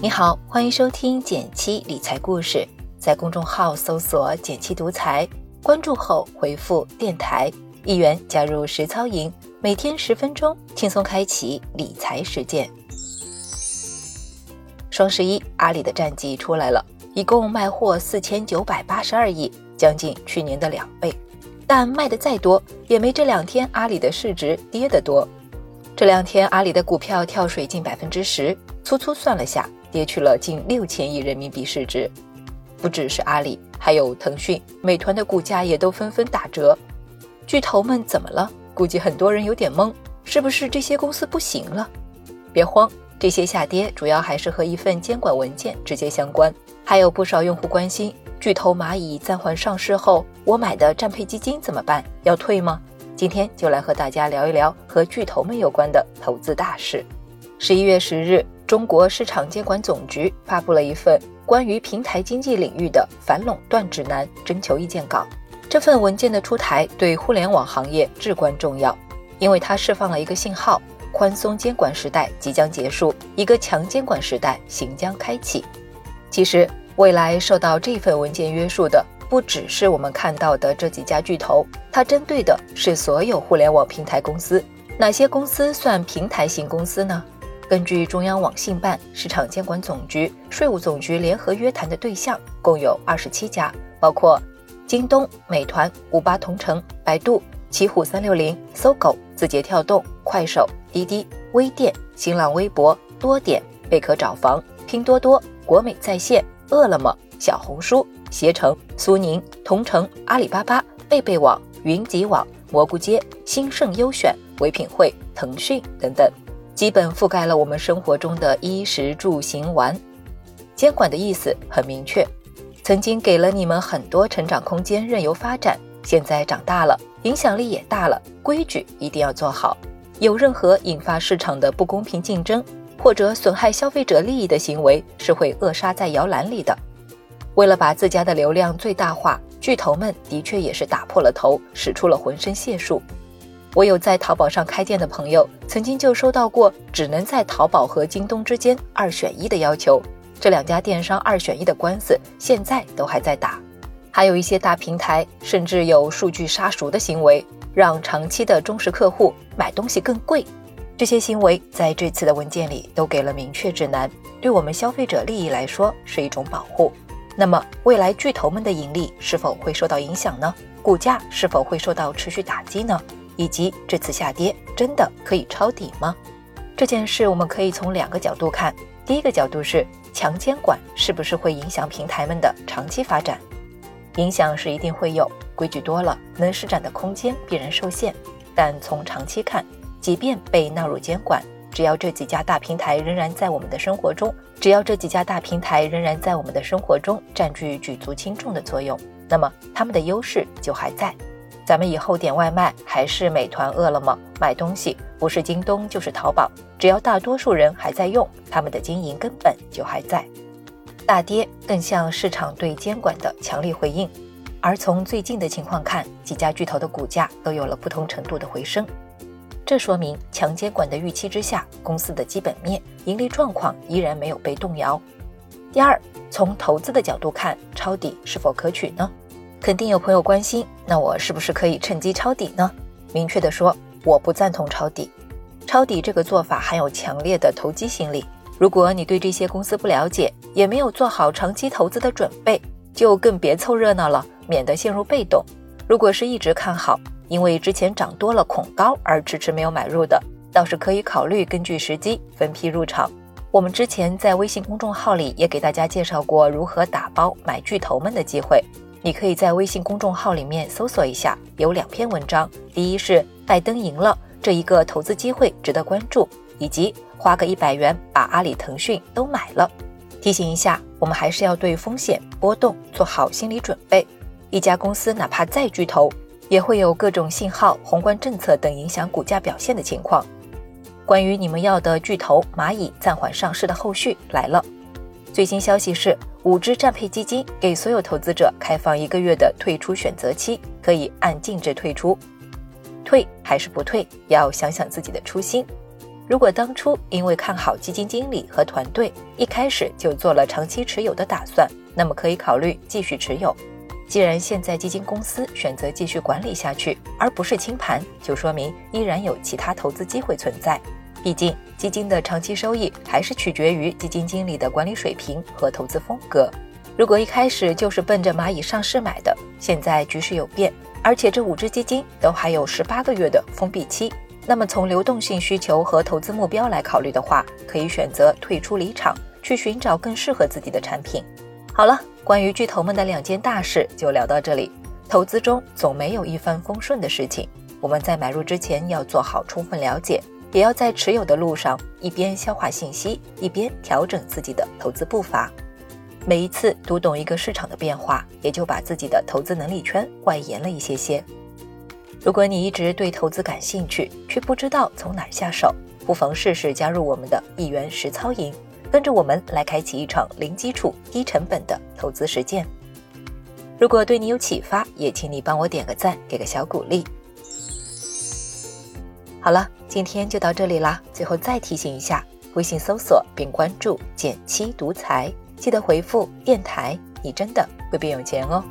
你好，欢迎收听减七理财故事，在公众号搜索“减七独裁，关注后回复“电台”一元加入实操营，每天十分钟，轻松开启理财实践。双十一，阿里的战绩出来了，一共卖货四千九百八十二亿，将近去年的两倍。但卖的再多，也没这两天阿里的市值跌得多。这两天阿里的股票跳水近百分之十，粗粗算了下，跌去了近六千亿人民币市值。不只是阿里，还有腾讯、美团的股价也都纷纷打折。巨头们怎么了？估计很多人有点懵，是不是这些公司不行了？别慌，这些下跌主要还是和一份监管文件直接相关。还有不少用户关心。巨头蚂蚁暂缓上市后，我买的战配基金怎么办？要退吗？今天就来和大家聊一聊和巨头们有关的投资大事。十一月十日，中国市场监管总局发布了一份关于平台经济领域的反垄断指南征求意见稿。这份文件的出台对互联网行业至关重要，因为它释放了一个信号：宽松监管时代即将结束，一个强监管时代行将开启。其实。未来受到这份文件约束的不只是我们看到的这几家巨头，它针对的是所有互联网平台公司。哪些公司算平台型公司呢？根据中央网信办、市场监管总局、税务总局联合约谈的对象共有二十七家，包括京东、美团、五八同城、百度、奇虎三六零、搜狗、字节跳动、快手、滴滴、微店、新浪微博、多点、贝壳找房、拼多多、国美在线。饿了么、小红书、携程、苏宁、同城、阿里巴巴、贝贝网、云集网、蘑菇街、兴盛优选、唯品会、腾讯等等，基本覆盖了我们生活中的衣食住行玩。监管的意思很明确，曾经给了你们很多成长空间，任由发展，现在长大了，影响力也大了，规矩一定要做好。有任何引发市场的不公平竞争。或者损害消费者利益的行为是会扼杀在摇篮里的。为了把自家的流量最大化，巨头们的确也是打破了头，使出了浑身解数。我有在淘宝上开店的朋友，曾经就收到过只能在淘宝和京东之间二选一的要求。这两家电商二选一的官司现在都还在打。还有一些大平台甚至有数据杀熟的行为，让长期的忠实客户买东西更贵。这些行为在这次的文件里都给了明确指南，对我们消费者利益来说是一种保护。那么，未来巨头们的盈利是否会受到影响呢？股价是否会受到持续打击呢？以及这次下跌真的可以抄底吗？这件事我们可以从两个角度看。第一个角度是强监管是不是会影响平台们的长期发展？影响是一定会有，规矩多了，能施展的空间必然受限。但从长期看，即便被纳入监管，只要这几家大平台仍然在我们的生活中，只要这几家大平台仍然在我们的生活中占据举足轻重的作用，那么他们的优势就还在。咱们以后点外卖还是美团、饿了么，买东西不是京东就是淘宝，只要大多数人还在用，他们的经营根本就还在。大跌更像市场对监管的强力回应，而从最近的情况看，几家巨头的股价都有了不同程度的回升。这说明强监管的预期之下，公司的基本面、盈利状况依然没有被动摇。第二，从投资的角度看，抄底是否可取呢？肯定有朋友关心，那我是不是可以趁机抄底呢？明确的说，我不赞同抄底。抄底这个做法含有强烈的投机心理。如果你对这些公司不了解，也没有做好长期投资的准备，就更别凑热闹了，免得陷入被动。如果是一直看好，因为之前涨多了恐高而迟迟没有买入的，倒是可以考虑根据时机分批入场。我们之前在微信公众号里也给大家介绍过如何打包买巨头们的机会，你可以在微信公众号里面搜索一下，有两篇文章，第一是拜登赢了这一个投资机会值得关注，以及花个一百元把阿里、腾讯都买了。提醒一下，我们还是要对风险波动做好心理准备。一家公司哪怕再巨头。也会有各种信号、宏观政策等影响股价表现的情况。关于你们要的巨头蚂蚁暂缓上市的后续来了。最新消息是，五只战配基金给所有投资者开放一个月的退出选择期，可以按净值退出。退还是不退，要想想自己的初心。如果当初因为看好基金经理和团队，一开始就做了长期持有的打算，那么可以考虑继续持有。既然现在基金公司选择继续管理下去，而不是清盘，就说明依然有其他投资机会存在。毕竟，基金的长期收益还是取决于基金经理的管理水平和投资风格。如果一开始就是奔着蚂蚁上市买的，现在局势有变，而且这五只基金都还有十八个月的封闭期，那么从流动性需求和投资目标来考虑的话，可以选择退出离场，去寻找更适合自己的产品。好了，关于巨头们的两件大事就聊到这里。投资中总没有一帆风顺的事情，我们在买入之前要做好充分了解。也要在持有的路上一边消化信息，一边调整自己的投资步伐。每一次读懂一个市场的变化，也就把自己的投资能力圈外延了一些些。如果你一直对投资感兴趣，却不知道从哪下手，不妨试试加入我们的一元实操营，跟着我们来开启一场零基础、低成本的投资实践。如果对你有启发，也请你帮我点个赞，给个小鼓励。好了，今天就到这里啦。最后再提醒一下，微信搜索并关注“减七独裁，记得回复“电台”，你真的会变有钱哦。